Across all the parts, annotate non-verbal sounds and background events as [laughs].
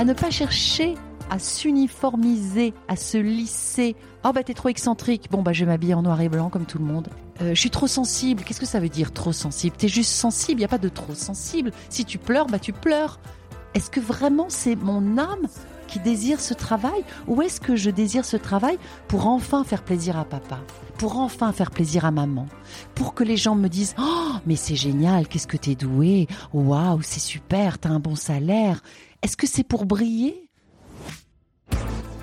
À ne pas chercher à s'uniformiser, à se lisser. Oh bah t'es trop excentrique. Bon bah je vais m'habiller en noir et blanc comme tout le monde. Euh, je suis trop sensible. Qu'est-ce que ça veut dire trop sensible? T'es juste sensible. Il y a pas de trop sensible. Si tu pleures, bah tu pleures. Est-ce que vraiment c'est mon âme qui désire ce travail? Ou est-ce que je désire ce travail pour enfin faire plaisir à papa, pour enfin faire plaisir à maman, pour que les gens me disent "Oh, mais c'est génial, qu'est-ce que t'es doué Waouh, c'est super, t'as un bon salaire." Est-ce que c'est pour briller?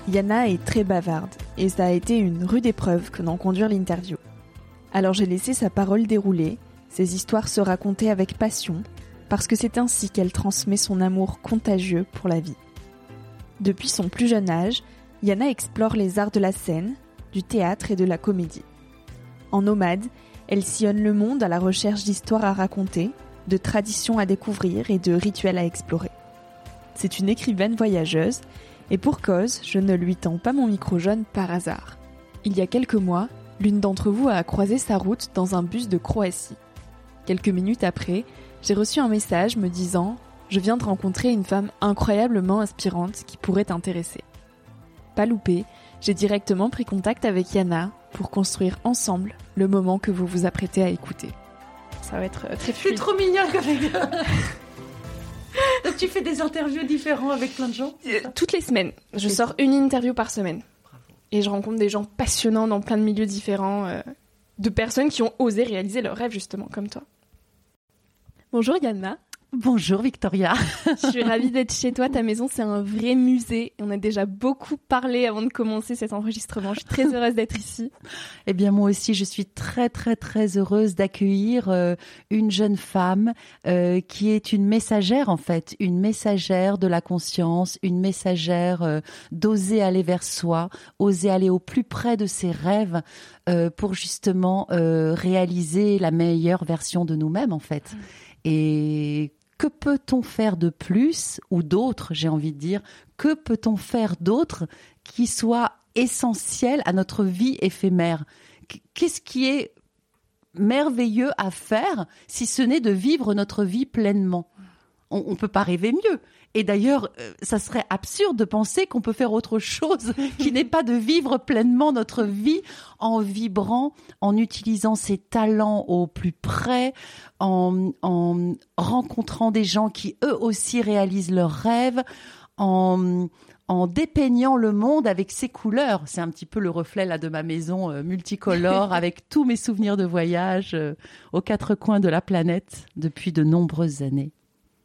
Yana est très bavarde et ça a été une rude épreuve que d'en conduire l'interview. Alors j'ai laissé sa parole dérouler, ses histoires se raconter avec passion, parce que c'est ainsi qu'elle transmet son amour contagieux pour la vie. Depuis son plus jeune âge, Yana explore les arts de la scène, du théâtre et de la comédie. En nomade, elle sillonne le monde à la recherche d'histoires à raconter, de traditions à découvrir et de rituels à explorer. C'est une écrivaine voyageuse, et pour cause, je ne lui tends pas mon micro jaune par hasard. Il y a quelques mois, l'une d'entre vous a croisé sa route dans un bus de Croatie. Quelques minutes après, j'ai reçu un message me disant Je viens de rencontrer une femme incroyablement inspirante qui pourrait t'intéresser. Pas loupé, j'ai directement pris contact avec Yana pour construire ensemble le moment que vous vous apprêtez à écouter. Ça va être très fluide. Je suis trop mignonne comme [laughs] Donc tu fais des interviews différents avec plein de gens euh, Toutes les semaines. Je sors une interview par semaine. Et je rencontre des gens passionnants dans plein de milieux différents, euh, de personnes qui ont osé réaliser leurs rêves justement, comme toi. Bonjour Yanna. Bonjour Victoria. Je suis ravie d'être chez toi. Ta maison, c'est un vrai musée. On a déjà beaucoup parlé avant de commencer cet enregistrement. Je suis très heureuse d'être ici. Eh bien, moi aussi, je suis très, très, très heureuse d'accueillir euh, une jeune femme euh, qui est une messagère, en fait, une messagère de la conscience, une messagère euh, d'oser aller vers soi, oser aller au plus près de ses rêves pour justement réaliser la meilleure version de nous-mêmes, en fait. Mm. Et que peut-on faire de plus, ou d'autres, j'ai envie de dire, que peut-on faire d'autre qui soit essentiel à notre vie éphémère? Qu'est-ce qui est merveilleux à faire si ce n'est de vivre notre vie pleinement? On ne peut pas rêver mieux. Et d'ailleurs, euh, ça serait absurde de penser qu'on peut faire autre chose [laughs] qui n'est pas de vivre pleinement notre vie en vibrant, en utilisant ses talents au plus près, en, en rencontrant des gens qui eux aussi réalisent leurs rêves, en, en dépeignant le monde avec ses couleurs. C'est un petit peu le reflet là de ma maison euh, multicolore [laughs] avec tous mes souvenirs de voyage euh, aux quatre coins de la planète depuis de nombreuses années.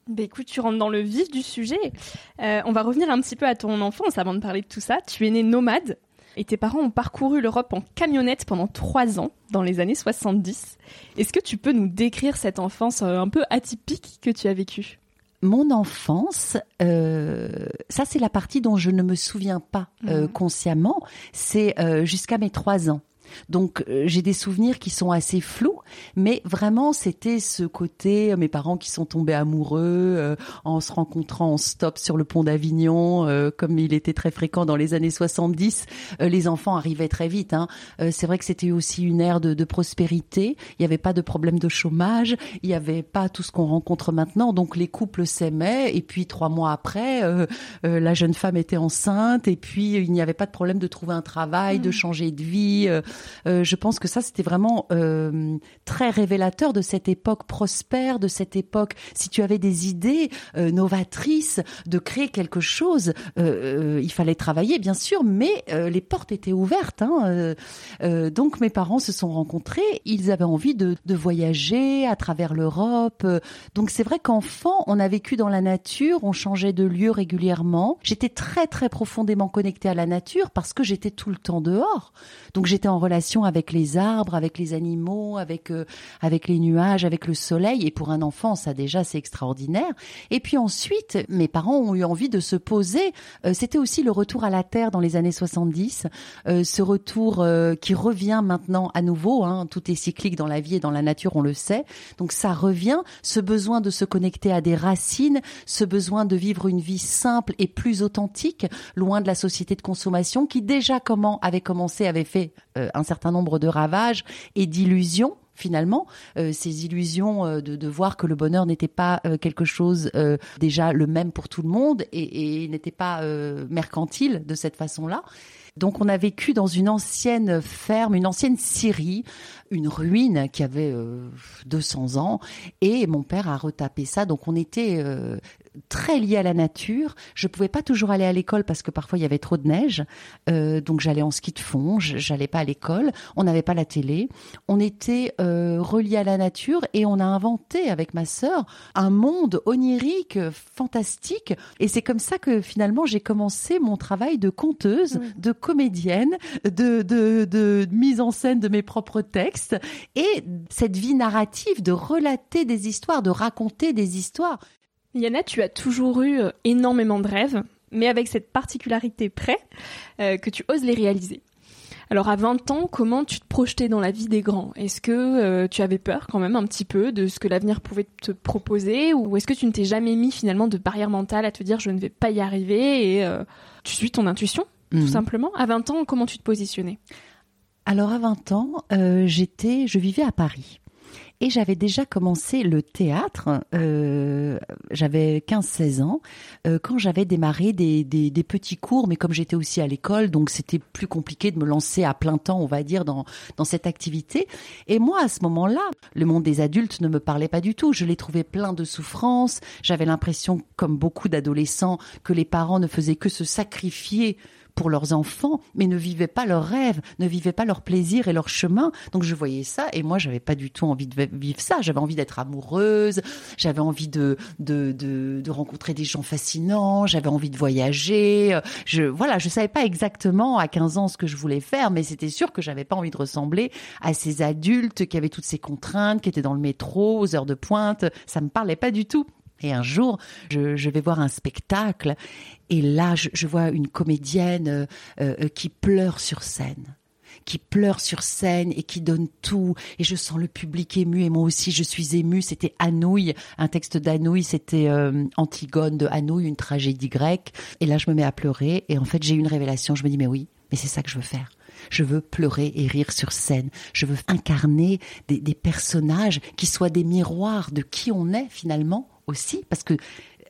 Bah écoute, tu rentres dans le vif du sujet. Euh, on va revenir un petit peu à ton enfance avant de parler de tout ça. Tu es né nomade et tes parents ont parcouru l'Europe en camionnette pendant trois ans dans les années 70. Est-ce que tu peux nous décrire cette enfance un peu atypique que tu as vécue? Mon enfance, euh, ça c'est la partie dont je ne me souviens pas euh, mhm. consciemment, c'est euh, jusqu'à mes trois ans. Donc euh, j'ai des souvenirs qui sont assez flous, mais vraiment c'était ce côté euh, mes parents qui sont tombés amoureux euh, en se rencontrant en stop sur le pont d'Avignon, comme il était très fréquent dans les années 70. les enfants arrivaient très vite. Hein. c'est vrai que c'était aussi une ère de, de prospérité. Il n'y avait pas de problème de chômage, il n'y avait pas tout ce qu'on rencontre maintenant. Donc les couples s'aimaient et puis trois mois après, la jeune femme était enceinte et puis il n'y avait pas de problème de trouver un travail, de mmh. changer de vie. Euh, je pense que ça, c'était vraiment euh, très révélateur de cette époque prospère, de cette époque. Si tu avais des idées euh, novatrices de créer quelque chose, il fallait travailler, bien sûr, mais les portes étaient ouvertes. Hein, donc mes parents se sont rencontrés. Ils avaient envie de, voyager à travers l'Europe. Donc c'est vrai qu'enfant, on a vécu dans la nature, on changeait de lieu régulièrement. J'étais très très profondément connectée à la nature parce que j'étais tout le temps dehors. Donc j'étais relation avec les arbres, avec les animaux, avec euh, avec les nuages, avec le soleil. Et pour un enfant, ça déjà c'est extraordinaire. Et puis ensuite, mes parents ont eu envie de se poser. Euh, c'était aussi le retour à la terre dans les années 70, euh, ce retour qui revient maintenant à nouveau. Hein. Tout est cyclique dans la vie et dans la nature, on le sait. Donc ça revient, ce besoin de se connecter à des racines, ce besoin de vivre une vie simple et plus authentique, loin de la société de consommation qui déjà comment avait commencé, avait fait un certain nombre de ravages et d'illusions finalement, euh, ces illusions euh, de, voir que le bonheur n'était pas euh, quelque chose déjà le même pour tout le monde et, n'était pas mercantile de cette façon-là. Donc on a vécu dans une ancienne ferme, une ancienne scierie, une ruine qui avait 200 ans, et mon père a retapé ça. Donc on était très lié à la nature. Je pouvais pas toujours aller à l'école parce que parfois il y avait trop de neige, euh, donc j'allais en ski de fond. J'allais pas à l'école. On n'avait pas la télé. On était euh, relié à la nature et on a inventé avec ma sœur un monde onirique, fantastique. Et c'est comme ça que finalement j'ai commencé mon travail de conteuse, de comédienne, de, de, de mise en scène de mes propres textes et cette vie narrative de relater des histoires, de raconter des histoires. Yana, tu as toujours eu euh, énormément de rêves, mais avec cette particularité près euh, que tu oses les réaliser. Alors à 20 ans, comment tu te projetais dans la vie des grands? Est-ce que euh, tu avais peur quand même un petit peu de ce que l'avenir pouvait te proposer? Ou est-ce que tu ne t'es jamais mis finalement de barrière mentale à te dire je ne vais pas y arriver et tu suis ton intuition tout mhm. simplement? À 20 ans, comment tu te positionnais? Alors à 20 ans, j'étais je vivais à Paris. Et j'avais déjà commencé le théâtre, euh, j'avais 15-16 ans, euh, quand j'avais démarré des, petits cours, mais comme j'étais aussi à l'école, donc c'était plus compliqué de me lancer à plein temps, on va dire, dans, dans cette activité. Et moi, à ce moment-là, le monde des adultes ne me parlait pas du tout. Je l'ai trouvé plein de souffrances. J'avais l'impression, comme beaucoup d'adolescents, que les parents ne faisaient que se sacrifier pour leurs enfants, mais ne vivaient pas leurs rêves, ne vivaient pas leur plaisir et leur chemin. Donc je voyais ça et moi j'avais pas du tout envie de vivre ça. J'avais envie d'être amoureuse, j'avais envie de, de, de, de rencontrer des gens fascinants, j'avais envie de voyager. Je voilà, je savais pas exactement à 15 ans ce que je voulais faire, mais c'était sûr que j'avais pas envie de ressembler à ces adultes qui avaient toutes ces contraintes, qui étaient dans le métro aux heures de pointe. Ça me parlait pas du tout. Et un jour, je, vais voir un spectacle et là, je, vois une comédienne euh, euh, qui pleure sur scène qui pleure sur scène et qui donne tout. Et je sens le public ému et moi aussi je suis émue. C'était Anouilh, un texte d'Anouilh, c'était euh, Antigone de Anouilh, une tragédie grecque. Et là je me mets à pleurer et en fait j'ai une révélation. Je me dis mais oui, mais c'est ça que je veux faire. Je veux pleurer et rire sur scène. Je veux incarner des personnages qui soient des miroirs de qui on est finalement aussi, parce que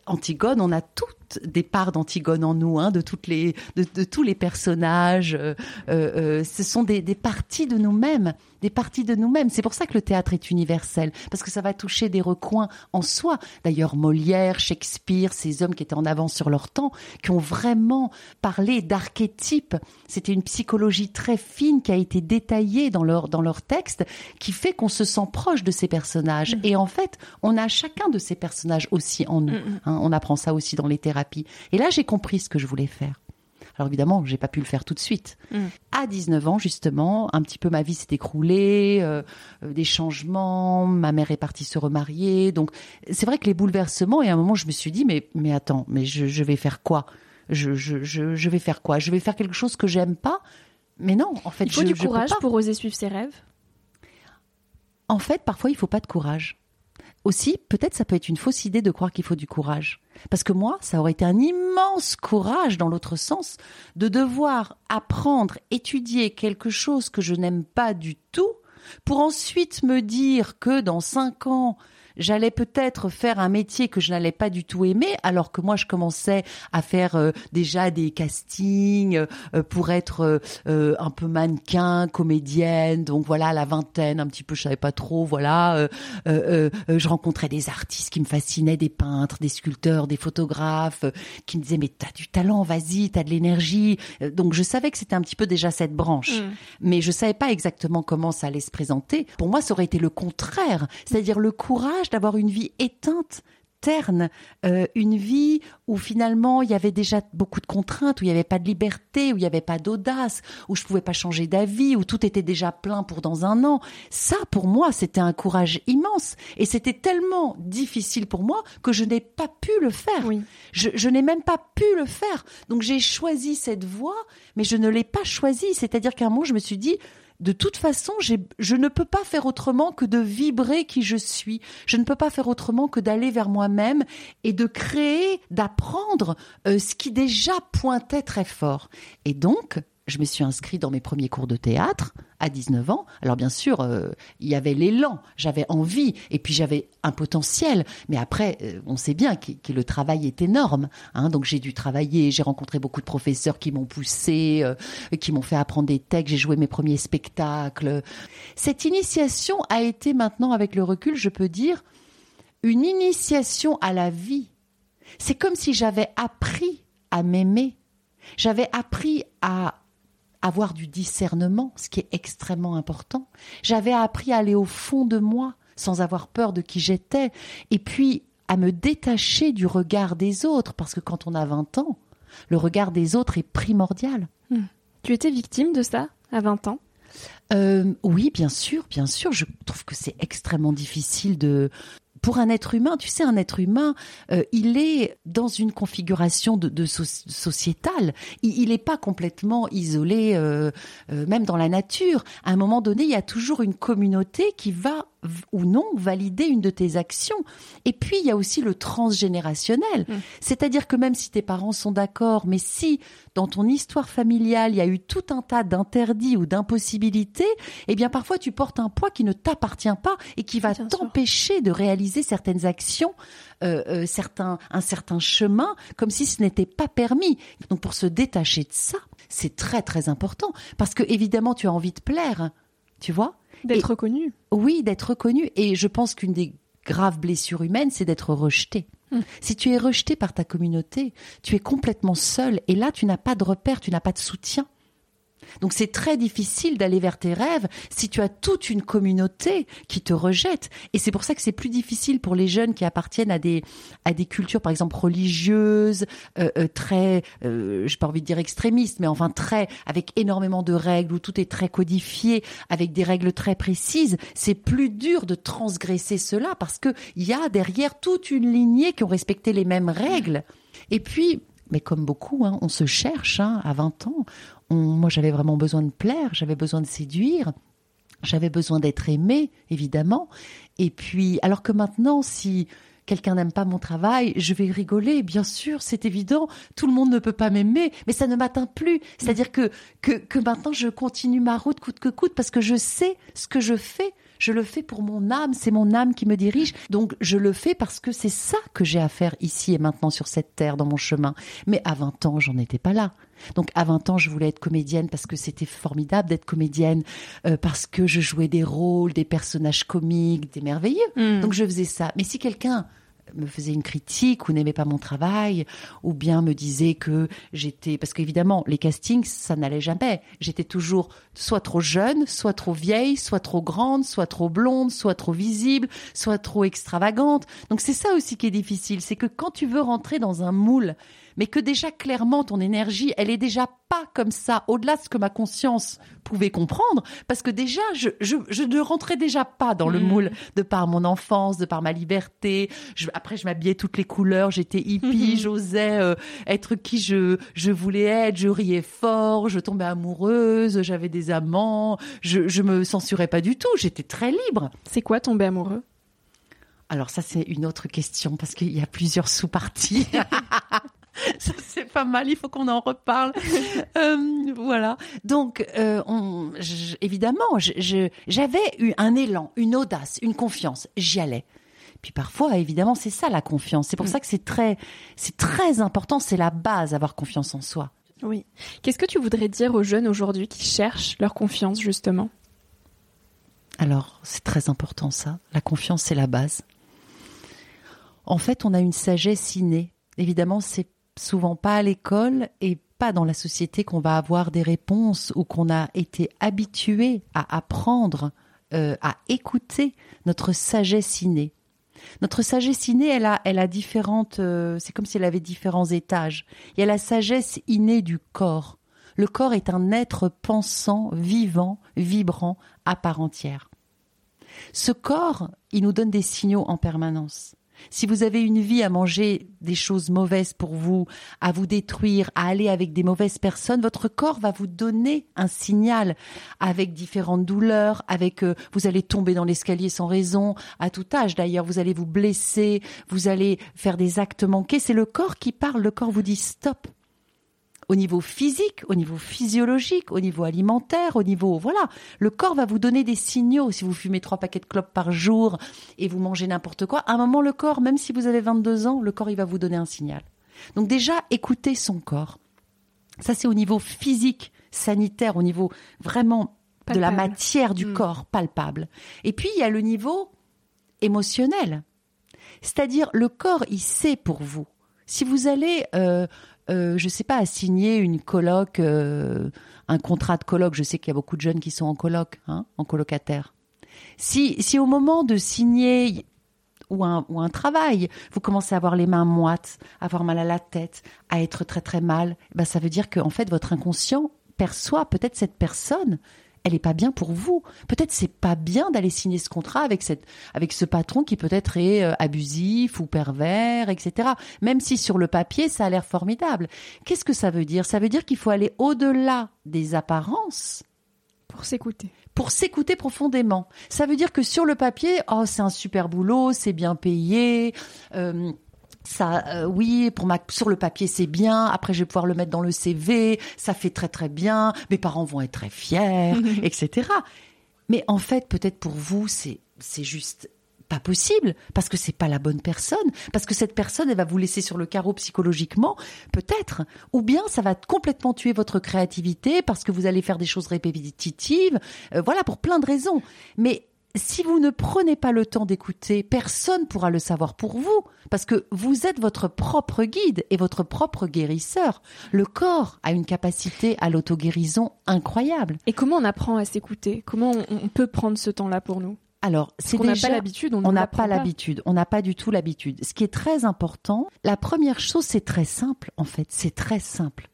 Antigone, on a toutes des parts d'Antigone en nous, hein, de toutes les, de, tous les personnages. Euh, euh, euh, ce sont des, des parties de nous-mêmes, des parties de nous-mêmes. C'est pour ça que le théâtre est universel, parce que ça va toucher des recoins en soi. D'ailleurs, Molière, Shakespeare, ces hommes qui étaient en avance sur leur temps, qui ont vraiment parlé d'archétypes. C'était une psychologie très fine qui a été détaillée dans leur dans leur texte, qui fait qu'on se sent proche de ces personnages. Mmh. Et en fait, on a chacun de ces personnages aussi en nous. Mmh, mmh. Hein, on apprend ça aussi dans les thérapies. Et là, j'ai compris ce que je voulais faire. Alors évidemment, j'ai pas pu le faire tout de suite. Mm. À 19 ans, justement, un petit peu ma vie s'est écroulée, euh, euh, des changements, ma mère est partie se remarier. Donc c'est vrai que les bouleversements, et à un moment, je me suis dit, mais, mais attends, mais je, vais faire quoi? Je, je, vais faire quoi? Je vais faire quelque chose que j'aime pas? Mais non, en fait, il faut du courage pour oser suivre ses rêves? En fait, parfois, il faut pas de courage aussi, peut-être ça peut être une fausse idée de croire qu'il faut du courage. Parce que moi, ça aurait été un immense courage dans l'autre sens de devoir apprendre, étudier quelque chose que je n'aime pas du tout pour ensuite me dire que dans cinq ans, j'allais peut-être faire un métier que je n'allais pas du tout aimer, alors que moi je commençais à faire euh, déjà des castings euh, pour être euh, un peu mannequin, comédienne, donc voilà la vingtaine, un petit peu, je savais pas trop, voilà. je rencontrais des artistes qui me fascinaient, des peintres, des sculpteurs, des photographes, qui me disaient mais t'as du talent, vas-y, t'as de l'énergie. Donc je savais que c'était un petit peu déjà cette branche, mm. mais je savais pas exactement comment ça allait se présenter. Pour moi, ça aurait été le contraire, c'est-à-dire le courage d'avoir une vie éteinte terne, euh, une vie où finalement il y avait déjà beaucoup de contraintes, où il n'y avait pas de liberté, où il n'y avait pas d'audace, où je pouvais pas changer d'avis, où tout était déjà plein pour dans un an. Ça, pour moi, c'était un courage immense. Et c'était tellement difficile pour moi que je n'ai pas pu le faire. Je, je n'ai même pas pu le faire. Donc j'ai choisi cette voie, mais je ne l'ai pas choisie. C'est-à-dire qu'à un moment, je me suis dit, de toute façon, je ne peux pas faire autrement que de vibrer qui je suis. Je ne peux pas faire autrement que d'aller vers moi-même et de créer, d'apprendre euh, ce qui déjà pointait très fort. Et donc, je me suis inscrite dans mes premiers cours de théâtre à 19 ans. Alors bien sûr, euh, il y avait l'élan, j'avais envie, et puis j'avais un potentiel. Mais après, euh, on sait bien que, le travail est énorme. Hein. donc j'ai dû travailler, j'ai rencontré beaucoup de professeurs qui m'ont poussé, euh, qui m'ont fait apprendre des textes, j'ai joué mes premiers spectacles. Cette initiation a été maintenant, avec le recul, je peux dire, une initiation à la vie. C'est comme si j'avais appris à m'aimer. J'avais appris à avoir du discernement, ce qui est extrêmement important. J'avais appris à aller au fond de moi sans avoir peur de qui j'étais, et puis à me détacher du regard des autres, parce que quand on a 20 ans, le regard des autres est primordial. Hmm. Tu étais victime de ça à 20 ans? Euh, oui, bien sûr, bien sûr. Je trouve que c'est extrêmement difficile de, pour un être humain, tu sais, un être humain, euh, il est dans une configuration de, sociétale. Il n'est pas complètement isolé, euh, euh, même dans la nature. À un moment donné, il y a toujours une communauté qui va ou non valider une de tes actions. Et puis, il y a aussi le transgénérationnel. Mmh. C'est-à-dire que même si tes parents sont d'accord, mais si dans ton histoire familiale, il y a eu tout un tas d'interdits ou d'impossibilités, eh bien, parfois, tu portes un poids qui ne t'appartient pas et qui va t'empêcher de réaliser certaines actions, euh, euh, certains, un certain chemin, comme si ce n'était pas permis. Donc, pour se détacher de ça, c'est très, très important. Parce que, évidemment, tu as envie de plaire. Tu vois? D'être reconnu. Oui, d'être reconnu. Et je pense qu'une des graves blessures humaines, c'est d'être rejeté. Hmm. Si tu es rejeté par ta communauté, tu es complètement seul. Et là, tu n'as pas de repère, tu n'as pas de soutien. Donc c'est très difficile d'aller vers tes rêves si tu as toute une communauté qui te rejette. Et c'est pour ça que c'est plus difficile pour les jeunes qui appartiennent à des à des cultures, par exemple religieuses, euh, euh, très, euh, j'ai pas envie de dire extrémistes, mais enfin très avec énormément de règles où tout est très codifié, avec des règles très précises. C'est plus dur de transgresser cela parce que il y a derrière toute une lignée qui ont respecté les mêmes règles. Et puis mais comme beaucoup, hein, on se cherche hein, à 20 ans moi j'avais vraiment besoin de plaire, j'avais besoin de séduire, j'avais besoin d'être aimée, évidemment. Et puis, alors que maintenant, si quelqu'un n'aime pas mon travail, je vais rigoler, bien sûr, c'est évident, tout le monde ne peut pas m'aimer, mais ça ne m'atteint plus. C'est-à-dire que, que, que maintenant je continue ma route coûte que coûte parce que je sais ce que je fais Je le fais pour mon âme, c'est mon âme qui me dirige. Donc je le fais parce que c'est ça que j'ai à faire ici et maintenant sur cette terre, dans mon chemin. Mais à 20 ans, j'en étais pas là. Donc à 20 ans, je voulais être comédienne parce que c'était formidable d'être comédienne, euh, parce que je jouais des rôles, des personnages comiques, des merveilleux. Mm. Donc je faisais ça. Mais si quelqu'un me faisait une critique ou n'aimait pas mon travail ou bien me disait que j'étais parce qu'évidemment les castings ça n'allait jamais. J'étais toujours soit trop jeune soit trop vieille soit trop grande soit trop blonde soit trop visible soit trop extravagante. Donc c'est ça aussi qui est difficile c'est que quand tu veux rentrer dans un moule mais que déjà clairement ton énergie, elle est déjà pas comme ça, au-delà de ce que ma conscience pouvait comprendre, parce que déjà je, je, je ne rentrais déjà pas dans le Mm. moule de par mon enfance, de par ma liberté. Je, après je m'habillais toutes les couleurs, j'étais hippie, Mhm. j'osais euh, être qui je je voulais être, je riais fort, je tombais amoureuse, j'avais des amants, je je me censurais pas du tout, j'étais très libre. C'est quoi tomber amoureux? Alors ça c'est une autre question parce qu'il y a plusieurs sous-parties. [laughs] ça c'est pas mal, il faut qu'on en reparle. [laughs] Euh, voilà. Donc euh, on, je- évidemment, j'avais eu un élan, une audace, une confiance. J'y allais. Puis parfois, évidemment, c'est ça la confiance. C'est pour Mm. ça que c'est très, c'est très important. C'est la base, avoir confiance en soi. Oui. Qu'est-ce que tu voudrais dire aux jeunes aujourd'hui qui cherchent leur confiance justement? Alors, c'est très important ça. La confiance, c'est la base. En fait, on a une sagesse innée. Évidemment, c'est souvent pas à l'école et pas dans la société qu'on va avoir des réponses ou qu'on a été habitué à apprendre, euh, à écouter notre sagesse innée. Notre sagesse innée, elle a, elle a différentes. euh, c'est comme si elle avait différents étages. Il y a la sagesse innée du corps. Le corps est un être pensant, vivant, vibrant, à part entière. Ce corps, il nous donne des signaux en permanence. Si vous avez une vie à manger des choses mauvaises pour vous, à vous détruire, à aller avec des mauvaises personnes, votre corps va vous donner un signal avec différentes douleurs, avec euh, vous allez tomber dans l'escalier sans raison, à tout âge d'ailleurs, vous allez vous blesser, vous allez faire des actes manqués, c'est le corps qui parle, le corps vous dit stop au niveau physique, au niveau physiologique, au niveau alimentaire, au niveau voilà, le corps va vous donner des signaux. Si vous fumez trois paquets de clopes par jour et vous mangez n'importe quoi, à un moment le corps, même si vous avez 22 ans, le corps il va vous donner un signal. Donc déjà écoutez son corps. Ça c'est au niveau physique, sanitaire, au niveau vraiment de la matière du Mm. corps palpable. Et puis il y a le niveau émotionnel. C'est-à-dire le corps, il sait pour vous. Si vous allez, euh, euh, je sais pas, signer une coloc, euh, un contrat de coloc, je sais qu'il y a beaucoup de jeunes qui sont en coloc, hein, en colocataire. Si, si au moment de signer ou un, ou un travail, vous commencez à avoir les mains moites, à avoir mal à la tête, à être très très mal, ben ça veut dire que en fait votre inconscient perçoit peut-être cette personne, elle est pas bien pour vous. Peut-être c'est pas bien d'aller signer ce contrat avec cette avec ce patron qui peut-être est euh, abusif ou pervers, etc. Même si sur le papier ça a l'air formidable. Qu'est-ce que ça veut dire? Ça veut dire qu'il faut aller au-delà des apparences Pour s'écouter. pour s'écouter profondément. Ça veut dire que sur le papier, oh c'est un super boulot, c'est bien payé. euh, ça, euh, oui, pour ma, sur le papier c'est bien. Après, je vais pouvoir le mettre dans le CV. Ça fait très très bien. Mes parents vont être très fiers, [laughs] etc. Mais en fait, peut-être pour vous, c'est c'est juste pas possible parce que c'est pas la bonne personne, parce que cette personne elle va vous laisser sur le carreau psychologiquement, peut-être, ou bien ça va complètement tuer votre créativité parce que vous allez faire des choses répétitives, euh, voilà pour plein de raisons. Mais si vous ne prenez pas le temps d'écouter, personne pourra le savoir pour vous, parce que vous êtes votre propre guide et votre propre guérisseur. Le corps a une capacité à l'auto-guérison incroyable. Et comment on apprend à s'écouter? Comment on, on peut prendre ce temps-là pour nous? Alors, c'est qu'on n'a pas l'habitude, on n'a pas l'habitude, on n'a pas du tout l'habitude. Ce qui est très important, la première chose, c'est très simple, en fait, c'est très simple.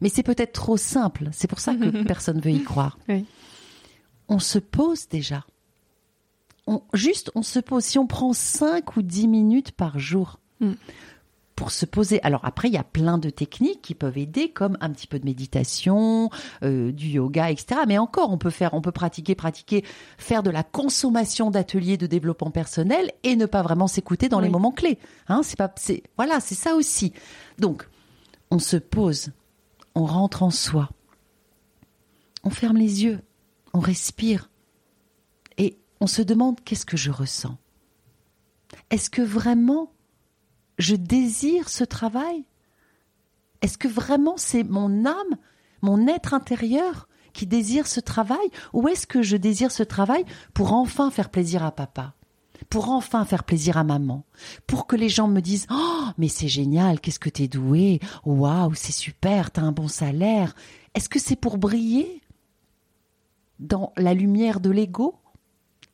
Mais c'est peut-être trop simple, c'est pour ça que [laughs] personne veut y croire. Oui. On se pose déjà. On, juste, on se pose. Si on prend 5 ou 10 minutes par jour Mm. pour se poser. Alors après, il y a plein de techniques qui peuvent aider, comme un petit peu de méditation, euh, du yoga, etc. Mais encore, on peut faire, on peut pratiquer, pratiquer, faire de la consommation d'ateliers de développement personnel et ne pas vraiment s'écouter dans les moments clés. Hein, c'est pas, c'est voilà, c'est ça aussi. Donc, on se pose, on rentre en soi, on ferme les yeux, on respire. on se demande qu'est-ce que je ressens. Est-ce que vraiment je désire ce travail? Est-ce que vraiment c'est mon âme, mon être intérieur qui désire ce travail? Ou est-ce que je désire ce travail pour enfin faire plaisir à papa pour enfin faire plaisir à maman, pour que les gens me disent Oh, mais c'est génial, qu'est-ce que t'es doué, waouh, c'est super, t'as un bon salaire. Est-ce que c'est pour briller? Dans la lumière de l'ego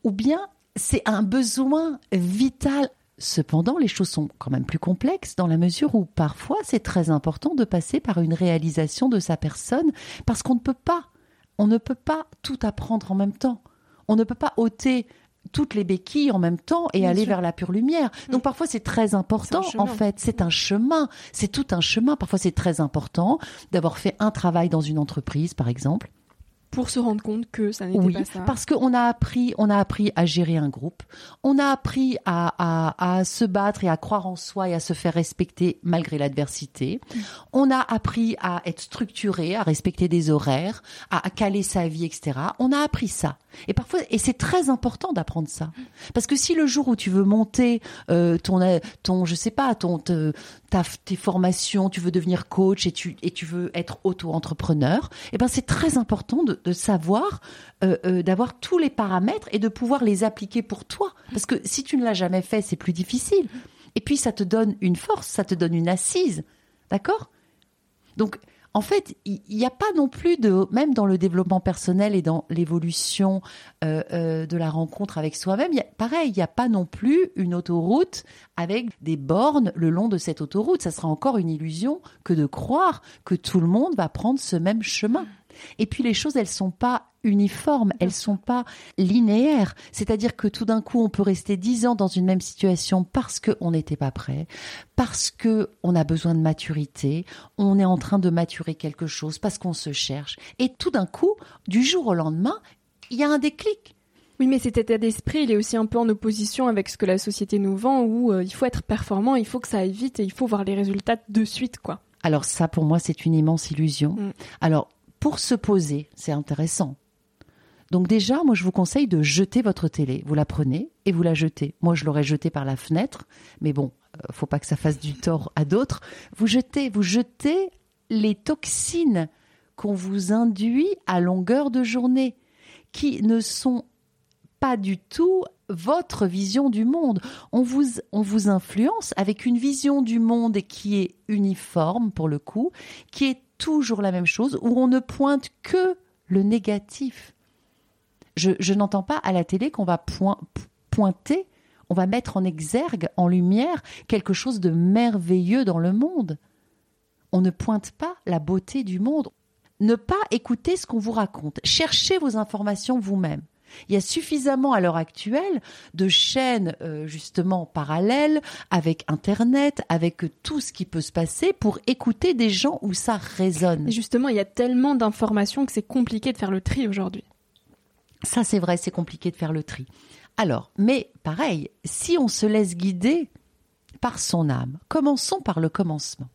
Ou bien c'est un besoin vital Cependant, les choses sont quand même plus complexes dans la mesure où parfois c'est très important de passer par une réalisation de sa personne parce qu'on ne peut pas, on ne peut pas tout apprendre en même temps. On ne peut pas ôter toutes les béquilles en même temps et aller vers la pure lumière. Mm. Donc parfois c'est très important en fait, c'est un chemin, c'est tout un chemin. Parfois c'est très important d'avoir fait un travail dans une entreprise par exemple pour se rendre compte que ça n'était oui, pas ça. parce qu'on a appris, on a appris à gérer un groupe, on a appris à, à, à, se battre et à croire en soi et à se faire respecter malgré l'adversité. On a appris à être structuré, à respecter des horaires, à, à, caler sa vie, etc. On a appris ça. Et parfois, et c'est très important d'apprendre ça, parce que si le jour où tu veux monter euh, ton, ton, je sais pas, ton, te, ta, tes formations, tu veux devenir coach et tu et tu veux être auto-entrepreneur, eh ben c'est très important de de savoir, euh, euh, d'avoir tous les paramètres et de pouvoir les appliquer pour toi. Parce que si tu ne l'as jamais fait, c'est plus difficile. Et puis ça te donne une force, ça te donne une assise. D'accord? Donc, en fait, il n'y a pas non plus de, même dans le développement personnel et dans l'évolution euh, de la rencontre avec soi-même, pareil, il n'y a pas non plus une autoroute avec des bornes le long de cette autoroute. Ça sera encore une illusion que de croire que tout le monde va prendre ce même chemin. Et puis les choses, elles sont pas uniformes, elles sont pas linéaires. C'est-à-dire que tout d'un coup, on peut rester dix ans dans une même situation parce qu'on n'était pas prêt, parce que on a besoin de maturité, on est en train de maturer quelque chose, parce qu'on se cherche. Et tout d'un coup, du jour au lendemain, il y a un déclic. Oui, mais cet état d'esprit, il est aussi un peu en opposition avec ce que la société nous vend, où euh, il faut être performant, il faut que ça aille vite et il faut voir les résultats de suite, quoi. Alors ça, pour moi, c'est une immense illusion. Mm. Alors, pour se poser, c'est intéressant. Donc déjà, moi je vous conseille de jeter votre télé. Vous la prenez et vous la jetez. Moi je l'aurais jetée par la fenêtre, mais bon, euh, faut pas que ça fasse du tort à d'autres. Vous jetez, vous jetez les toxines qu'on vous induit à longueur de journée, qui ne sont pas du tout votre vision du monde. On vous, on vous influence avec une vision du monde qui est uniforme pour le coup, qui est toujours la même chose, où on ne pointe que le négatif. Je, n'entends pas à la télé qu'on va pointer, on va mettre en exergue, en lumière, quelque chose de merveilleux dans le monde. On ne pointe pas la beauté du monde. Ne pas écouter ce qu'on vous raconte. Cherchez vos informations vous-même. Il y a suffisamment à l'heure actuelle de chaînes euh, justement parallèles avec Internet, avec tout ce qui peut se passer pour écouter des gens où ça résonne. Et justement, il y a tellement d'informations que c'est compliqué de faire le tri aujourd'hui. Ça, c'est vrai, c'est compliqué de faire le tri. Alors, mais pareil, si on se laisse guider par son âme, commençons par le commencement.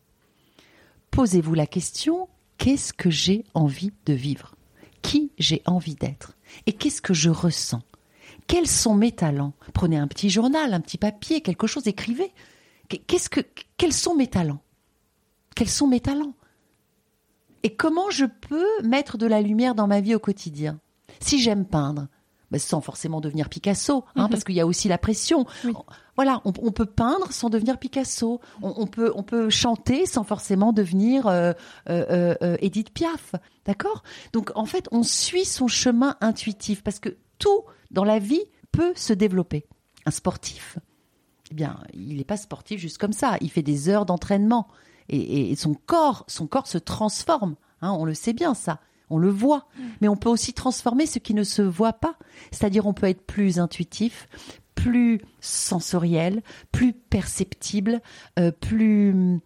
Posez-vous la question, qu'est-ce que j'ai envie de vivre? Qui j'ai envie d'être? Et qu'est-ce que je ressens? Quels sont mes talents? Prenez un petit journal, un petit papier, quelque chose, écrivez. Qu'est-ce que, quels sont mes talents? Quels sont mes talents? Et comment je peux mettre de la lumière dans ma vie au quotidien? Si j'aime peindre, ben, sans forcément devenir Picasso, hein, mhm. parce qu'il y a aussi la pression. Voilà, on, peut peindre sans devenir Picasso. On, peut, on peut chanter sans forcément devenir euh, euh, euh, Edith Piaf. D'accord? Donc en fait, on suit son chemin intuitif parce que tout dans la vie peut se développer. Un sportif, eh bien, il n'est pas sportif juste comme ça. Il fait des heures d'entraînement et, son corps, son corps se transforme. Hein, on le sait bien ça. On le voit, mais on peut aussi transformer ce qui ne se voit pas. C'est-à-dire, on peut être plus intuitif, plus sensoriel, plus perceptible, euh, plus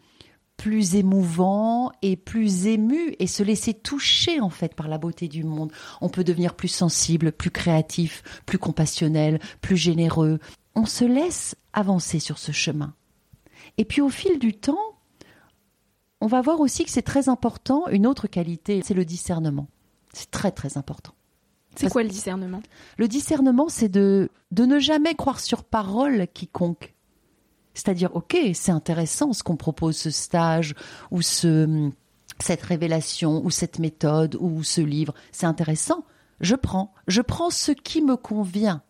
plus émouvant et plus ému et se laisser toucher en fait par la beauté du monde. On peut devenir plus sensible, plus créatif, plus compassionnel, plus généreux. On se laisse avancer sur ce chemin. Et puis au fil du temps, on va voir aussi que c'est très important, une autre qualité, c'est le discernement. C'est très très important. C'est quoi le discernement? Le discernement, c'est de, de ne jamais croire sur parole quiconque. C'est-à-dire, ok, c'est intéressant ce qu'on propose, ce stage ou ce, cette révélation ou cette méthode ou ce livre, c'est intéressant. Je prends, je prends ce qui me convient.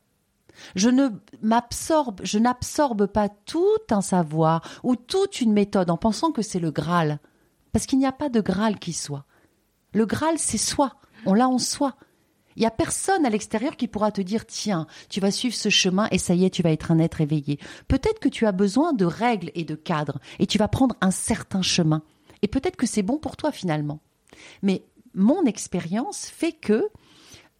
Je ne m'absorbe, je n'absorbe pas tout un savoir ou toute une méthode en pensant que c'est le Graal. Parce qu'il n'y a pas de Graal qui soit. Le Graal, c'est soi. On l'a en soi. Il n'y a personne à l'extérieur qui pourra te dire tiens, tu vas suivre ce chemin et ça y est, tu vas être un être éveillé. Peut-être que tu as besoin de règles et de cadres et tu vas prendre un certain chemin. Et peut-être que c'est bon pour toi finalement. Mais mon expérience fait que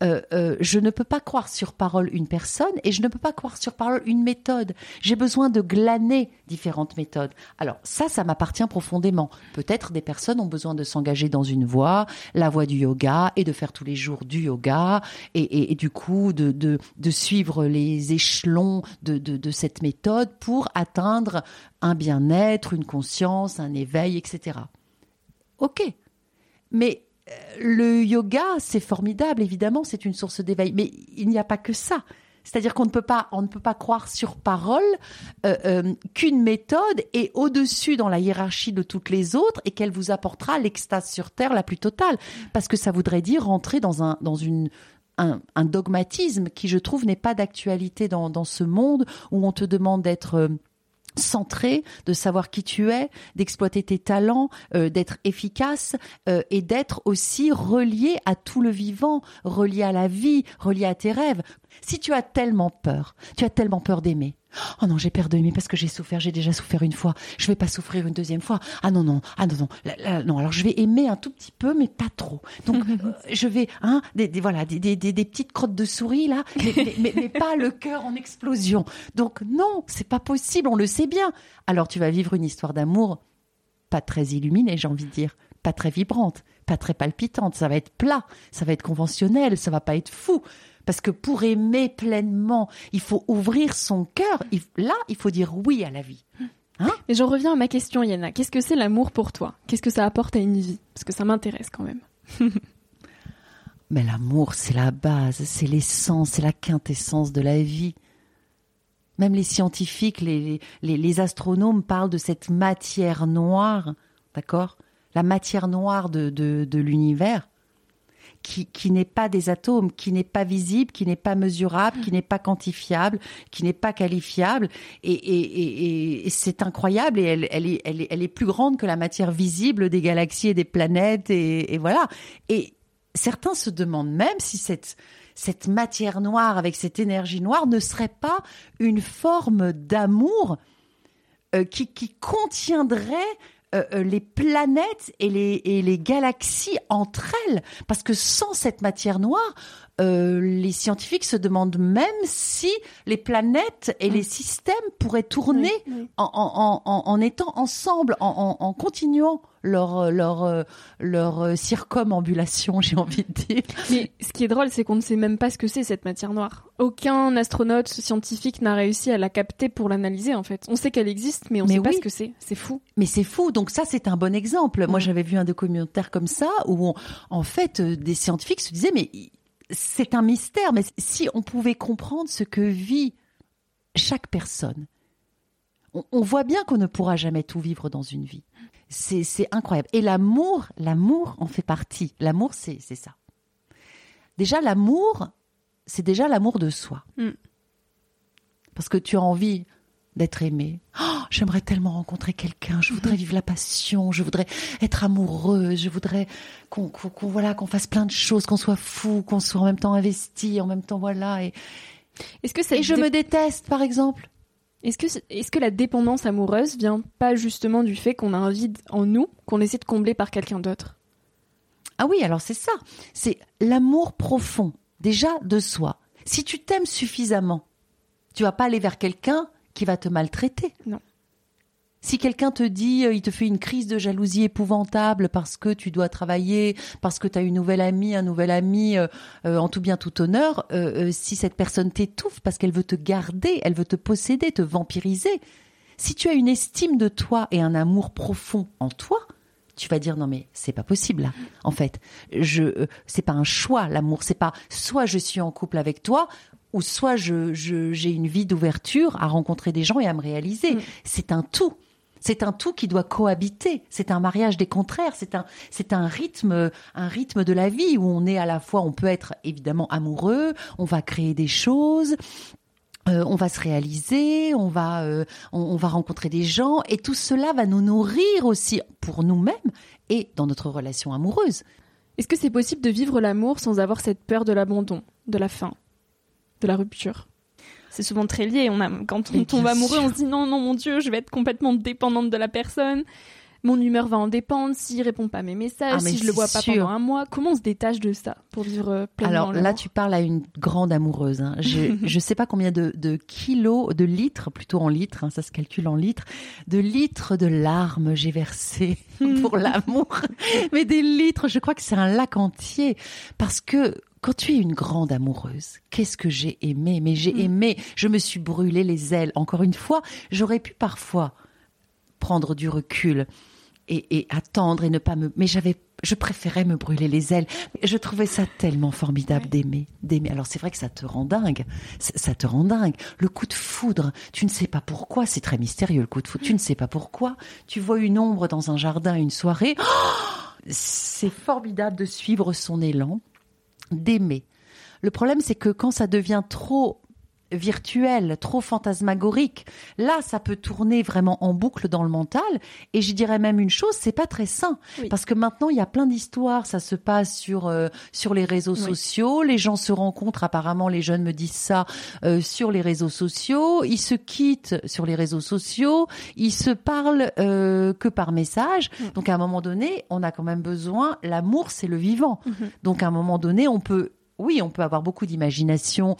euh, euh, je ne peux pas croire sur parole une personne et je ne peux pas croire sur parole une méthode. J'ai besoin de glaner différentes méthodes. Alors ça, ça m'appartient profondément. Peut-être des personnes ont besoin de s'engager dans une voie, la voie du yoga, et de faire tous les jours du yoga, et, du coup de, de, suivre les échelons de, de, de cette méthode pour atteindre un bien-être, une conscience, un éveil, etc. Ok. Mais le yoga, c'est formidable, évidemment, c'est une source d'éveil, mais il n'y a pas que ça. C'est-à-dire qu'on ne peut pas, on ne peut pas croire sur parole euh, euh, qu'une méthode est au-dessus dans la hiérarchie de toutes les autres et qu'elle vous apportera l'extase sur terre la plus totale, parce que ça voudrait dire rentrer dans un dans une un, dogmatisme qui, je trouve, n'est pas d'actualité dans, ce monde où on te demande d'être euh, centré, de savoir qui tu es, d'exploiter tes talents, euh, d'être efficace euh, et d'être aussi relié à tout le vivant, relié à la vie, relié à tes rêves. Si tu as tellement peur, tu as tellement peur d'aimer, Oh non, j'ai peur d'aimer parce que j'ai souffert, j'ai déjà souffert une fois. Je vais pas souffrir une deuxième fois. Ah non non, ah non non, non. Alors je vais aimer un tout petit peu, mais pas trop. Donc [laughs] euh, je vais, hein, des, voilà, des, des, des, petites crottes de souris là, mais, mais, mais, pas le cœur en explosion. Donc non, c'est pas possible. On le sait bien. Alors tu vas vivre une histoire d'amour pas très illuminée, j'ai envie de dire, pas très vibrante, pas très palpitante. Ça va être plat, ça va être conventionnel, ça va pas être fou. Parce que pour aimer pleinement, il faut ouvrir son cœur. Là, il faut dire oui à la vie. Hein Mais j'en reviens à ma question, Yana. Qu'est-ce que c'est l'amour pour toi? Qu'est-ce que ça apporte à une vie? Parce que ça m'intéresse quand même. [laughs] Mais l'amour, c'est la base, c'est l'essence, c'est la quintessence de la vie. Même les scientifiques, les, les, astronomes parlent de cette matière noire, d'accord? La matière noire de, de l'univers qui, qui n'est pas des atomes, qui n'est pas visible, qui n'est pas mesurable, qui n'est pas quantifiable, qui n'est pas qualifiable. Et, et, et, c'est incroyable et elle, elle, est, elle, est, elle est plus grande que la matière visible des galaxies et des planètes. Et, voilà. Et certains se demandent même si cette, cette matière noire avec cette énergie noire ne serait pas une forme d'amour euh, qui, qui contiendrait euh, euh, les planètes et les, et les galaxies entre elles. Parce que sans cette matière noire, euh, les scientifiques se demandent même si les planètes et les systèmes pourraient tourner En, étant ensemble, en, continuant leur leur leur circumambulation, j'ai envie de dire. Mais ce qui est drôle, c'est qu'on ne sait même pas ce que c'est cette matière noire. Aucun astronaute scientifique n'a réussi à la capter pour l'analyser en fait. On sait qu'elle existe, mais on ne sait pas ce que c'est. C'est fou. Mais c'est fou. Donc ça, c'est un bon exemple. Moi, j'avais vu un documentaire comme ça où, en fait, euh, des scientifiques se disaient mais c'est un mystère, mais si on pouvait comprendre ce que vit chaque personne, on, voit bien qu'on ne pourra jamais tout vivre dans une vie. C'est incroyable. Et l'amour, l'amour en fait partie. L'amour, c'est ça. Déjà, l'amour, c'est déjà l'amour de soi. Mm. Parce que tu as envie d'être aimé. Oh, j'aimerais tellement rencontrer quelqu'un. Je voudrais vivre la passion. Je voudrais être amoureuse. Je voudrais qu'on voilà qu'on fasse plein de choses, qu'on soit fou, qu'on soit en même temps investi, en même temps voilà. Et est-ce que et je me déteste par exemple. Est-ce que est-ce que la dépendance amoureuse vient pas justement du fait qu'on a un vide en nous qu'on essaie de combler par quelqu'un d'autre? Ah oui, alors c'est ça. C'est l'amour profond déjà de soi. Si tu t'aimes suffisamment, tu vas pas aller vers quelqu'un qui va te maltraiter. Non. Si quelqu'un te dit, euh, il te fait une crise de jalousie épouvantable parce que tu dois travailler, parce que tu as une nouvelle amie, un nouvel ami, euh, euh, en tout bien tout honneur, si cette personne t'étouffe parce qu'elle veut te garder, elle veut te posséder, te vampiriser, si tu as une estime de toi et un amour profond en toi, tu vas dire non mais c'est pas possible là. En fait, je c'est pas un choix l'amour, c'est pas soit je suis en couple avec toi ou soit je j'ai une vie d'ouverture à rencontrer des gens et à me réaliser. Mm. C'est un tout. C'est un tout qui doit cohabiter. C'est un mariage des contraires. C'est un, c'est un rythme, un rythme de la vie où on est à la fois, on peut être évidemment amoureux, on va créer des choses, euh, on va se réaliser, on va, euh, on, va rencontrer des gens, et tout cela va nous nourrir aussi pour nous-mêmes et dans notre relation amoureuse. Est-ce que c'est possible de vivre l'amour sans avoir cette peur de l'abandon, de la fin, de la rupture C'est souvent très lié. On a, quand on tombe amoureux, on se dit non, non, mon Dieu, je vais être complètement dépendante de la personne mon humeur va en dépendre, s'il répond pas à mes messages, ah, si je le vois pas pendant un mois. Comment on se détache de ça pour vivre euh, pleinement Alors là, tu parles à une grande amoureuse. Hein. Je [laughs] je sais pas combien de, de, kilos, de litres, plutôt en litres, hein, ça se calcule en litres, de litres de larmes j'ai versé [laughs] pour l'amour. Mais des litres, je crois que c'est un lac entier parce que quand tu es une grande amoureuse, qu'est-ce que j'ai aimé? Mais j'ai mm. aimé, je me suis brûlé les ailes. Encore une fois, j'aurais pu parfois prendre du recul et, attendre et ne pas me. Mais j'avais, je préférais me brûler les ailes. Je trouvais ça tellement formidable d'aimer, d'aimer. Alors c'est vrai que ça te rend dingue, ça te rend dingue. Le coup de foudre, tu ne sais pas pourquoi. C'est très mystérieux le coup de foudre. Tu ne sais pas pourquoi. Tu vois une ombre dans un jardin une soirée. c'est formidable de suivre son élan, d'aimer. Le problème, c'est que quand ça devient trop virtuel, trop fantasmagorique. Là, ça peut tourner vraiment en boucle dans le mental. Et je dirais même une chose, c'est pas très sain, parce que maintenant il y a plein d'histoires. Ça se passe sur euh, sur les réseaux sociaux. Les gens se rencontrent. Apparemment, les jeunes me disent ça euh, sur les réseaux sociaux. Ils se quittent sur les réseaux sociaux. Ils se parlent euh, que par message. Donc à un moment donné, on a quand même besoin. L'amour, c'est le vivant. Mm-hmm. Donc à un moment donné, on peut oui, on peut avoir beaucoup d'imagination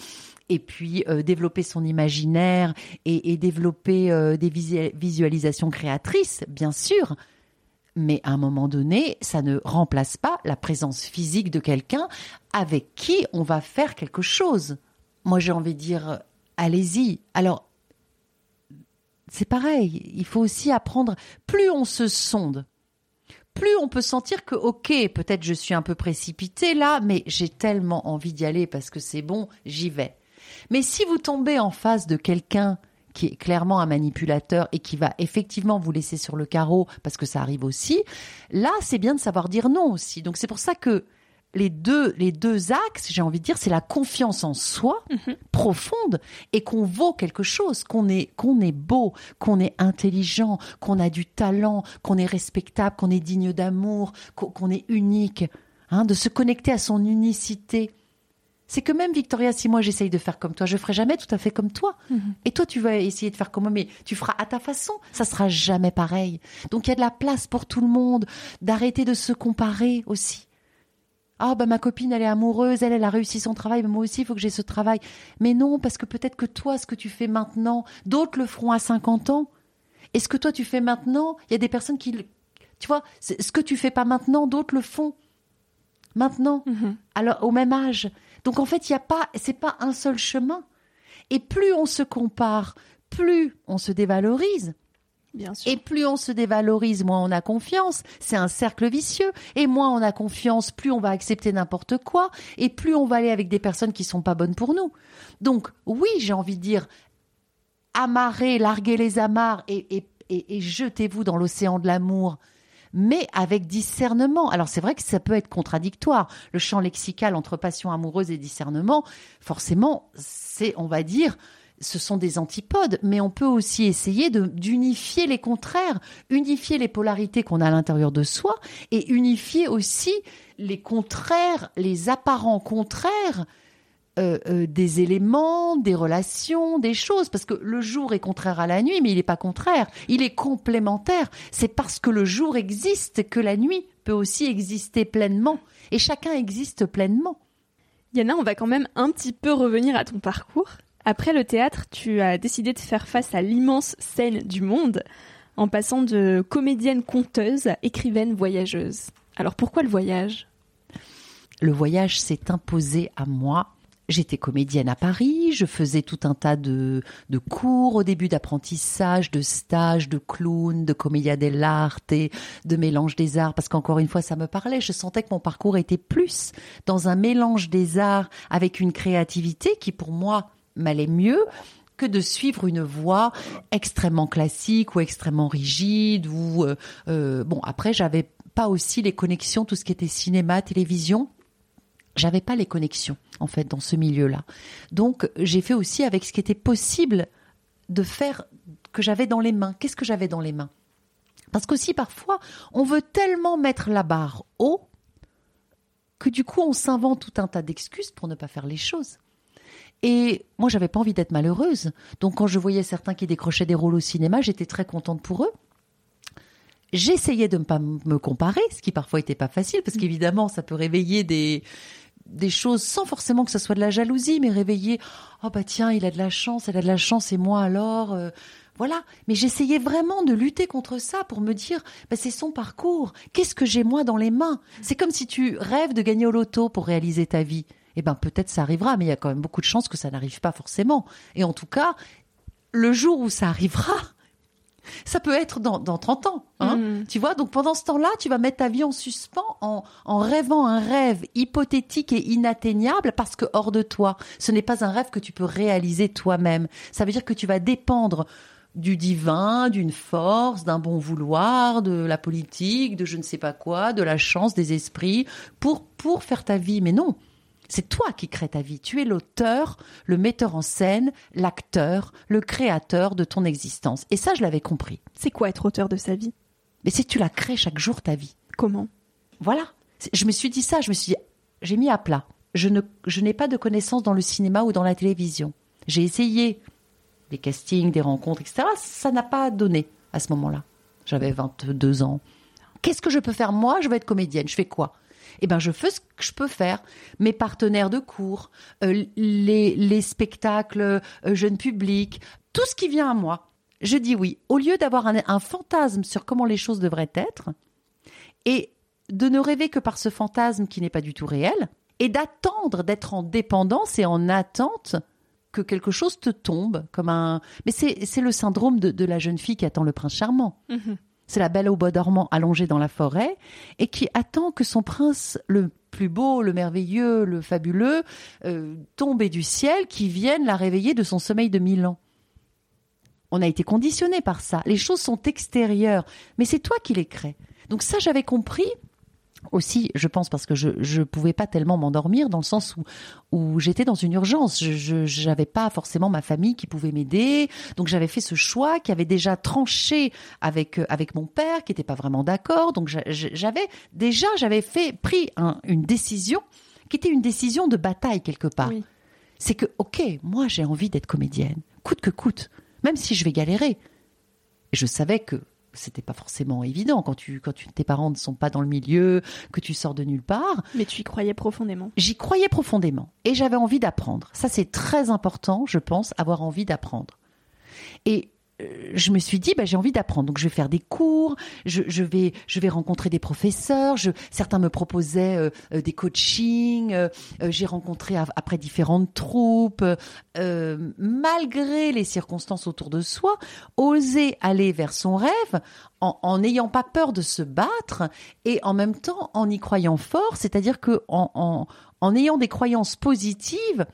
et puis euh, développer son imaginaire et, développer euh, des visualisations créatrices, bien sûr. Mais à un moment donné, ça ne remplace pas la présence physique de quelqu'un avec qui on va faire quelque chose. Moi, j'ai envie de dire, allez-y. Alors, c'est pareil, il faut aussi apprendre, plus on se sonde, plus on peut sentir que, ok, peut-être je suis un peu précipité là, mais j'ai tellement envie d'y aller parce que c'est bon, j'y vais. Mais si vous tombez en face de quelqu'un qui est clairement un manipulateur et qui va effectivement vous laisser sur le carreau parce que ça arrive aussi, là, c'est bien de savoir dire non aussi. Donc c'est pour ça que les deux, les deux axes, j'ai envie de dire, c'est la confiance en soi mhm. profonde et qu'on vaut quelque chose, qu'on est, qu'on est beau, qu'on est intelligent, qu'on a du talent, qu'on est respectable, qu'on est digne d'amour, qu'on est unique, hein, de se connecter à son unicité c'est que même Victoria, si moi j'essaye de faire comme toi, je ferai jamais tout à fait comme toi. Mhm. Et toi, tu vas essayer de faire comme moi, mais tu feras à ta façon. Ça sera jamais pareil. Donc il y a de la place pour tout le monde, d'arrêter de se comparer aussi. Ah bah ma copine elle est amoureuse, elle elle a réussi son travail, mais moi aussi il faut que j'ai ce travail. Mais non, parce que peut-être que toi ce que tu fais maintenant, d'autres le feront à 50 ans. Et ce que toi tu fais maintenant, il y a des personnes qui tu vois, ce que tu fais pas maintenant, d'autres le font maintenant, mhm. alors au même âge. Donc en fait, il y a pas, c'est pas un seul chemin. Et plus on se compare, plus on se dévalorise. Et plus on se dévalorise, moins on a confiance. C'est un cercle vicieux. Et moins on a confiance, plus on va accepter n'importe quoi. Et plus on va aller avec des personnes qui sont pas bonnes pour nous. Donc oui, j'ai envie de dire, amarrez, larguez les amarres et jetez-vous dans l'océan de l'amour mais avec discernement. Alors c'est vrai que ça peut être contradictoire. Le champ lexical entre passion amoureuse et discernement, forcément, c'est, on va dire, ce sont des antipodes, mais on peut aussi essayer d'unifier les contraires, unifier les polarités qu'on a à l'intérieur de soi et unifier aussi les contraires, les apparents contraires euh, euh, des éléments, des relations, des choses, parce que le jour est contraire à la nuit, mais il n'est pas contraire, il est complémentaire. C'est parce que le jour existe que la nuit peut aussi exister pleinement, et chacun existe pleinement. Yana, on va quand même un petit peu revenir à ton parcours. Après le théâtre, tu as décidé de faire face à l'immense scène du monde, en passant de comédienne conteuse à écrivaine voyageuse. Alors pourquoi le voyage? Le voyage s'est imposé à moi J'étais comédienne à Paris, je faisais tout un tas de, de cours au début d'apprentissage, de stages, de clown, de comédia dell'arte de mélange des arts, parce qu'encore une fois, ça me parlait. Je sentais que mon parcours était plus dans un mélange des arts avec une créativité qui, pour moi, m'allait mieux que de suivre une voie extrêmement classique ou extrêmement rigide ou euh, euh, bon après j'avais pas aussi les connexions tout ce qui était cinéma télévision j'avais pas les connexions en fait dans ce milieu-là. Donc j'ai fait aussi avec ce qui était possible de faire que j'avais dans les mains. Qu'est-ce que j'avais dans les mains? Parce qu'aussi parfois on veut tellement mettre la barre haut que du coup on s'invente tout un tas d'excuses pour ne pas faire les choses. Et moi j'avais pas envie d'être malheureuse. Donc quand je voyais certains qui décrochaient des rôles au cinéma, j'étais très contente pour eux. J'essayais de ne pas me comparer, ce qui parfois était pas facile, parce qu'évidemment, ça peut réveiller des, des choses sans forcément que ce soit de la jalousie, mais réveiller oh bah tiens il a de la chance, elle a de la chance et moi alors euh, voilà. Mais j'essayais vraiment de lutter contre ça pour me dire bah c'est son parcours. Qu'est-ce que j'ai moi dans les mains? C'est comme si tu rêves de gagner au loto pour réaliser ta vie. Eh ben peut-être ça arrivera, mais il y a quand même beaucoup de chances que ça n'arrive pas forcément. Et en tout cas, le jour où ça arrivera, ça peut être dans, dans 30 ans, hein, mm. tu vois. Donc pendant ce temps-là, tu vas mettre ta vie en suspens en, en rêvant un rêve hypothétique et inatteignable parce que hors de toi, ce n'est pas un rêve que tu peux réaliser toi-même. Ça veut dire que tu vas dépendre du divin, d'une force, d'un bon vouloir, de la politique, de je ne sais pas quoi, de la chance, des esprits, pour, pour faire ta vie. Mais non, c'est toi qui crées ta vie. Tu es l'auteur, le metteur en scène, l'acteur, le créateur de ton existence. Et ça, je l'avais compris. C'est quoi être auteur de sa vie? Mais c'est que tu la crées chaque jour, ta vie. Comment? Voilà. Je me suis dit ça, je me suis dit, j'ai mis à plat. Je ne, je n'ai pas de connaissances dans le cinéma ou dans la télévision. J'ai essayé des castings, des rencontres, etc. Ça n'a pas donné à ce moment-là. J'avais 22 ans. Qu'est-ce que je peux faire moi? Je veux être comédienne. Je fais quoi? Eh ben je fais ce que je peux faire. Mes partenaires de cours, euh, les, les, spectacles euh, jeunes publics, tout ce qui vient à moi, je dis oui. Au lieu d'avoir un, fantasme sur comment les choses devraient être, et de ne rêver que par ce fantasme qui n'est pas du tout réel, et d'attendre d'être en dépendance et en attente que quelque chose te tombe comme un. Mais c'est le syndrome de, la jeune fille qui attend le prince charmant. Mm-hmm. C'est la belle au bois dormant allongée dans la forêt et qui attend que son prince le plus beau, le merveilleux, le fabuleux, euh, tombe du ciel, qui vienne la réveiller de son sommeil de mille ans. On a été conditionné par ça. Les choses sont extérieures, mais c'est toi qui les crées. Donc ça, j'avais compris aussi, je pense, parce que je je pouvais pas tellement m'endormir dans le sens où où j'étais dans une urgence. Je j'avais pas forcément ma famille qui pouvait m'aider, donc j'avais fait ce choix qui avait déjà tranché avec euh, avec mon père qui était pas vraiment d'accord. Donc j'avais déjà j'avais fait pris une décision qui était une décision de bataille quelque part. C'est que ok, moi j'ai envie d'être comédienne, coûte que coûte, même si je vais galérer. Je savais que c'était pas forcément évident quand tu quand tu, tes parents ne sont pas dans le milieu, que tu sors de nulle part. Mais tu y croyais profondément. J'y croyais profondément et j'avais envie d'apprendre. Ça c'est très important, je pense, avoir envie d'apprendre. Et je me suis dit, bah, j'ai envie d'apprendre. Donc, je vais faire des cours, je, vais, rencontrer des professeurs. Certains me proposaient euh, euh, des coachings. j'ai rencontré après différentes troupes. malgré les circonstances autour de soi, oser aller vers son rêve en n'ayant pas peur de se battre et en même temps en y croyant fort. C'est-à-dire que en, en, en ayant des croyances positives,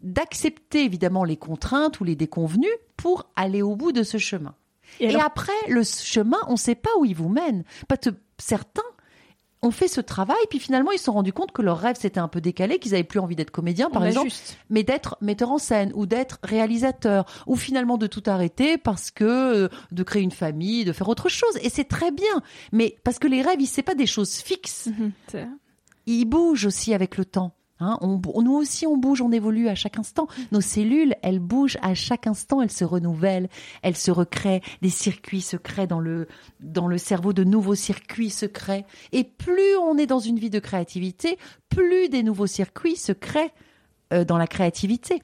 d'accepter évidemment les contraintes ou les déconvenus pour aller au bout de ce chemin. Et, après, le chemin, on ne sait pas où il vous mène. Pas certains ont fait ce travail, puis finalement ils se sont rendus compte que leur rêve s'était un peu décalé, qu'ils avaient plus envie d'être comédien, par exemple, mais d'être metteur en scène ou d'être réalisateur, ou finalement de tout arrêter parce que euh, de créer une famille, de faire autre chose. Et c'est très bien, mais parce que les rêves, c'est pas des choses fixes. Mhm, ils bougent aussi avec le temps. Hein, on, nous aussi, on bouge, on évolue à chaque instant. Nos cellules, elles bougent à chaque instant, elles se renouvellent, elles se recréent. Des circuits se créent dans le dans le cerveau, de nouveaux circuits se créent. Et plus on est dans une vie de créativité, plus des nouveaux circuits se créent euh, dans la créativité.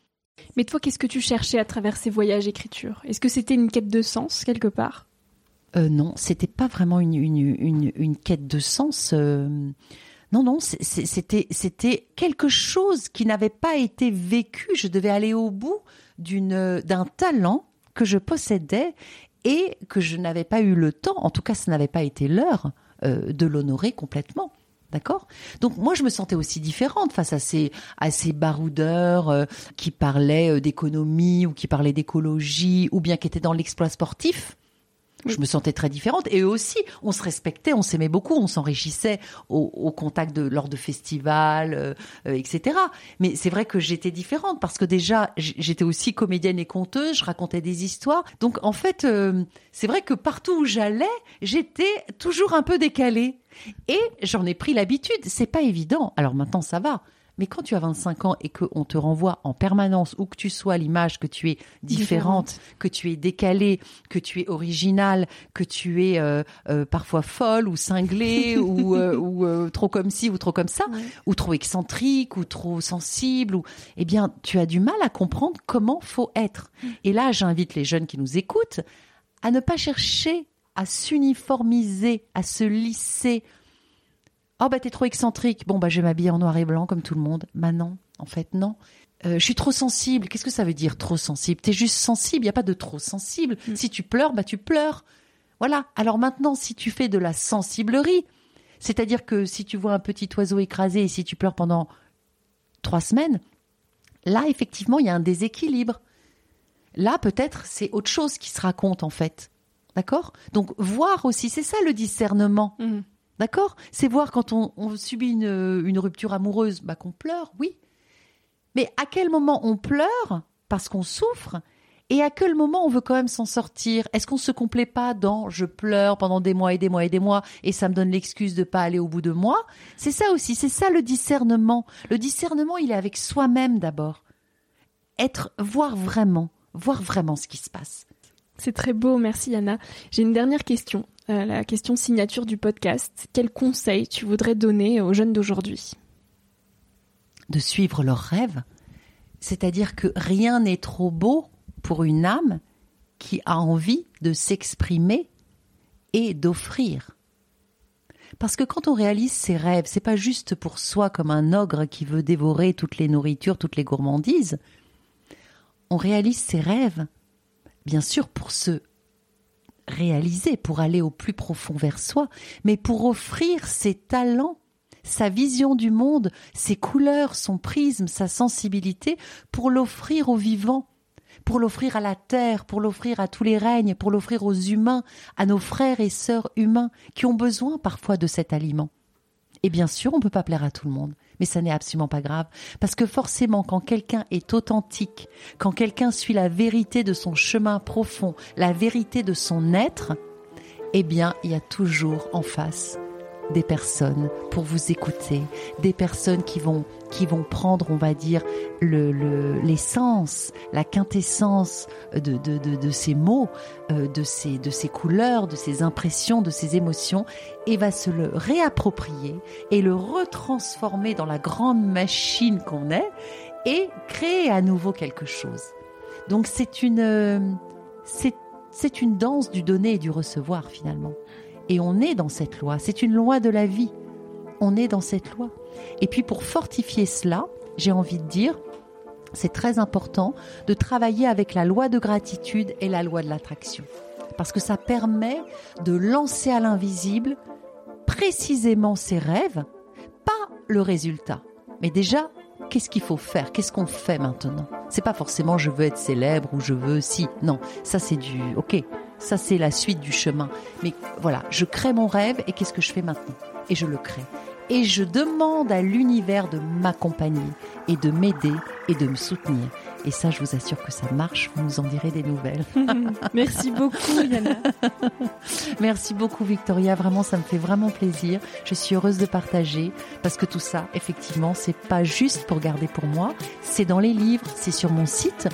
Mais toi, qu'est-ce que tu cherchais à travers ces voyages écriture? Est-ce que c'était une quête de sens quelque part? Euh, Non, c'était pas vraiment une, une, une, une, quête de sens. Euh Non, non, c'était c'était quelque chose qui n'avait pas été vécu. Je devais aller au bout d'une d'un talent que je possédais et que je n'avais pas eu le temps. En tout cas, ce n'avait pas été l'heure euh, de l'honorer complètement. D'accord? Donc moi je me sentais aussi différente face à ces à ces baroudeurs euh, qui parlaient euh, d'économie ou qui parlaient d'écologie ou bien qui étaient dans l'exploit sportif je me sentais très différente. Et eux aussi, on se respectait, on s'aimait beaucoup, on s'enrichissait au, contact de lors de festivals, euh, euh, etc. Mais c'est vrai que j'étais différente parce que déjà, j'étais aussi comédienne et conteuse, je racontais des histoires. Donc en fait, euh, c'est vrai que partout où j'allais, j'étais toujours un peu décalée. Et j'en ai pris l'habitude. C'est pas évident. Alors maintenant, ça va. Mais quand tu as 25 ans et qu'on te renvoie en permanence, où que tu sois, l'image que tu es différente, que tu es décalée, que tu es originale, que tu es euh, euh, parfois folle ou cinglée [laughs] ou, euh, ou trop comme ci ou trop comme ça, ou trop excentrique ou trop sensible, ou eh bien, tu as du mal à comprendre comment faut être. Mm. Et là, j'invite les jeunes qui nous écoutent à ne pas chercher à s'uniformiser, à se lisser Oh bah t'es trop excentrique. Bon bah je vais m'habiller en noir et blanc comme tout le monde. Bah non, en fait non. Euh, je suis trop sensible. Qu'est-ce que ça veut dire trop sensible? T'es juste sensible. Il y a pas de trop sensible. Mm. Si tu pleures, bah tu pleures. Voilà. Alors maintenant, si tu fais de la sensiblerie, c'est-à-dire que si tu vois un petit oiseau écrasé et si tu pleures pendant trois semaines, là effectivement il y a un déséquilibre. Là peut-être c'est autre chose qui se raconte en fait. D'accord? Donc voir aussi, c'est ça le discernement. Mm. D'accord? C'est voir quand on, subit une, rupture amoureuse, bah, qu'on pleure, oui. Mais à quel moment on pleure parce qu'on souffre et à quel moment on veut quand même s'en sortir? Est-ce qu'on se complaît pas dans je pleure pendant des mois et des mois et des mois et ça me donne l'excuse de pas aller au bout de moi C'est ça aussi, c'est ça le discernement. Le discernement, il est avec soi-même d'abord. Être voir vraiment, voir vraiment ce qui se passe. C'est très beau, merci Yana. J'ai une dernière question. Euh, la question signature du podcast. Quel conseil tu voudrais donner aux jeunes d'aujourd'hui? De suivre leurs rêves. C'est-à-dire que rien n'est trop beau pour une âme qui a envie de s'exprimer et d'offrir. Parce que quand on réalise ses rêves, c'est pas juste pour soi comme un ogre qui veut dévorer toutes les nourritures, toutes les gourmandises. On réalise ses rêves, bien sûr, pour se réaliser, pour aller au plus profond vers soi, mais pour offrir ses talents, sa vision du monde, ses couleurs, son prisme, sa sensibilité, pour l'offrir aux vivants, pour l'offrir à la terre, pour l'offrir à tous les règnes, pour l'offrir aux humains, à nos frères et sœurs humains qui ont besoin parfois de cet aliment. Et bien sûr, on ne peut pas plaire à tout le monde, mais ça n'est absolument pas grave, parce que forcément, quand quelqu'un est authentique, quand quelqu'un suit la vérité de son chemin profond, la vérité de son être, eh bien, il y a toujours en face des personnes pour vous écouter, des personnes qui vont qui vont prendre, on va dire, le l'essence, la quintessence de, de, de, de ces mots, euh, de ces de ces couleurs, de ces impressions, de ces émotions, et va se le réapproprier et le retransformer dans la grande machine qu'on est et créer à nouveau quelque chose. Donc c'est une euh, c'est une danse du donner et du recevoir finalement. Et on est dans cette loi. C'est une loi de la vie. On est dans cette loi. Et puis pour fortifier cela, j'ai envie de dire, c'est très important de travailler avec la loi de gratitude et la loi de l'attraction. Parce que ça permet de lancer à l'invisible précisément ses rêves, pas le résultat. Mais déjà, qu'est-ce qu'il faut faire? Qu'est-ce qu'on fait maintenant? C'est pas forcément je veux être célèbre ou je veux si. Non, ça c'est du OK. Ça, c'est la suite du chemin. Mais voilà, je crée mon rêve et qu'est-ce que je fais maintenant? Et je le crée. Et je demande à l'univers de m'accompagner et de m'aider et de me soutenir. Et ça, je vous assure que ça marche. Vous nous en direz des nouvelles. [laughs] [laughs] Merci beaucoup, Yana. Merci beaucoup, Victoria. Vraiment, ça me fait vraiment plaisir. Je suis heureuse de partager parce que tout ça, effectivement, c'est pas juste pour garder pour moi. C'est dans les livres, c'est sur mon site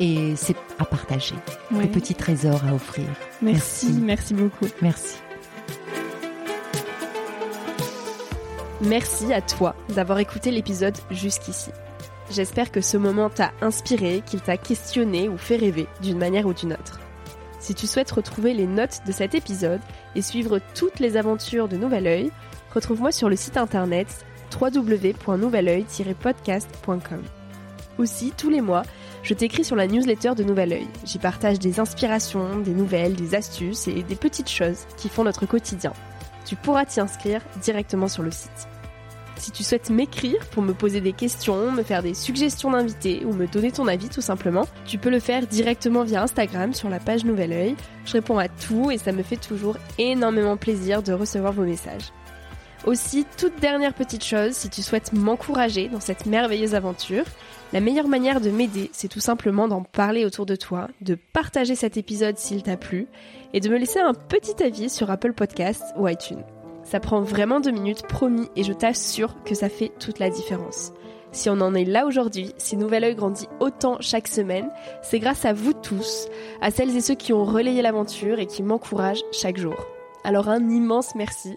et c'est à partager. Des petits trésors à offrir. Merci, merci, beaucoup. Merci. Merci à toi d'avoir écouté l'épisode jusqu'ici. J'espère que ce moment t'a inspiré, qu'il t'a questionné ou fait rêver d'une manière ou d'une autre. Si tu souhaites retrouver les notes de cet épisode et suivre toutes les aventures de Nouvel Oeil, Retrouve-moi sur le site internet www.nouvelœil-podcast.com. Aussi, tous les mois, je t'écris sur la newsletter de Nouvel Oeil. J'y partage des inspirations, des nouvelles, des astuces et des petites choses qui font notre quotidien. Tu pourras t'y inscrire directement sur le site. Si tu souhaites m'écrire pour me poser des questions, me faire des suggestions d'invités ou me donner ton avis tout simplement, tu peux le faire directement via Instagram sur la page Nouvel Oeil. Je réponds à tout et ça me fait toujours énormément plaisir de recevoir vos messages. Aussi, toute dernière petite chose, si tu souhaites m'encourager dans cette merveilleuse aventure, la meilleure manière de m'aider, c'est tout simplement d'en parler autour de toi, de partager cet épisode s'il t'a plu, et de me laisser un petit avis sur Apple Podcasts ou iTunes. Ça prend vraiment deux minutes, promis, et je t'assure que ça fait toute la différence. Si on en est là aujourd'hui, si Nouvel Oeil grandit autant chaque semaine, c'est grâce à vous tous, à celles et ceux qui ont relayé l'aventure et qui m'encouragent chaque jour. Alors un immense merci.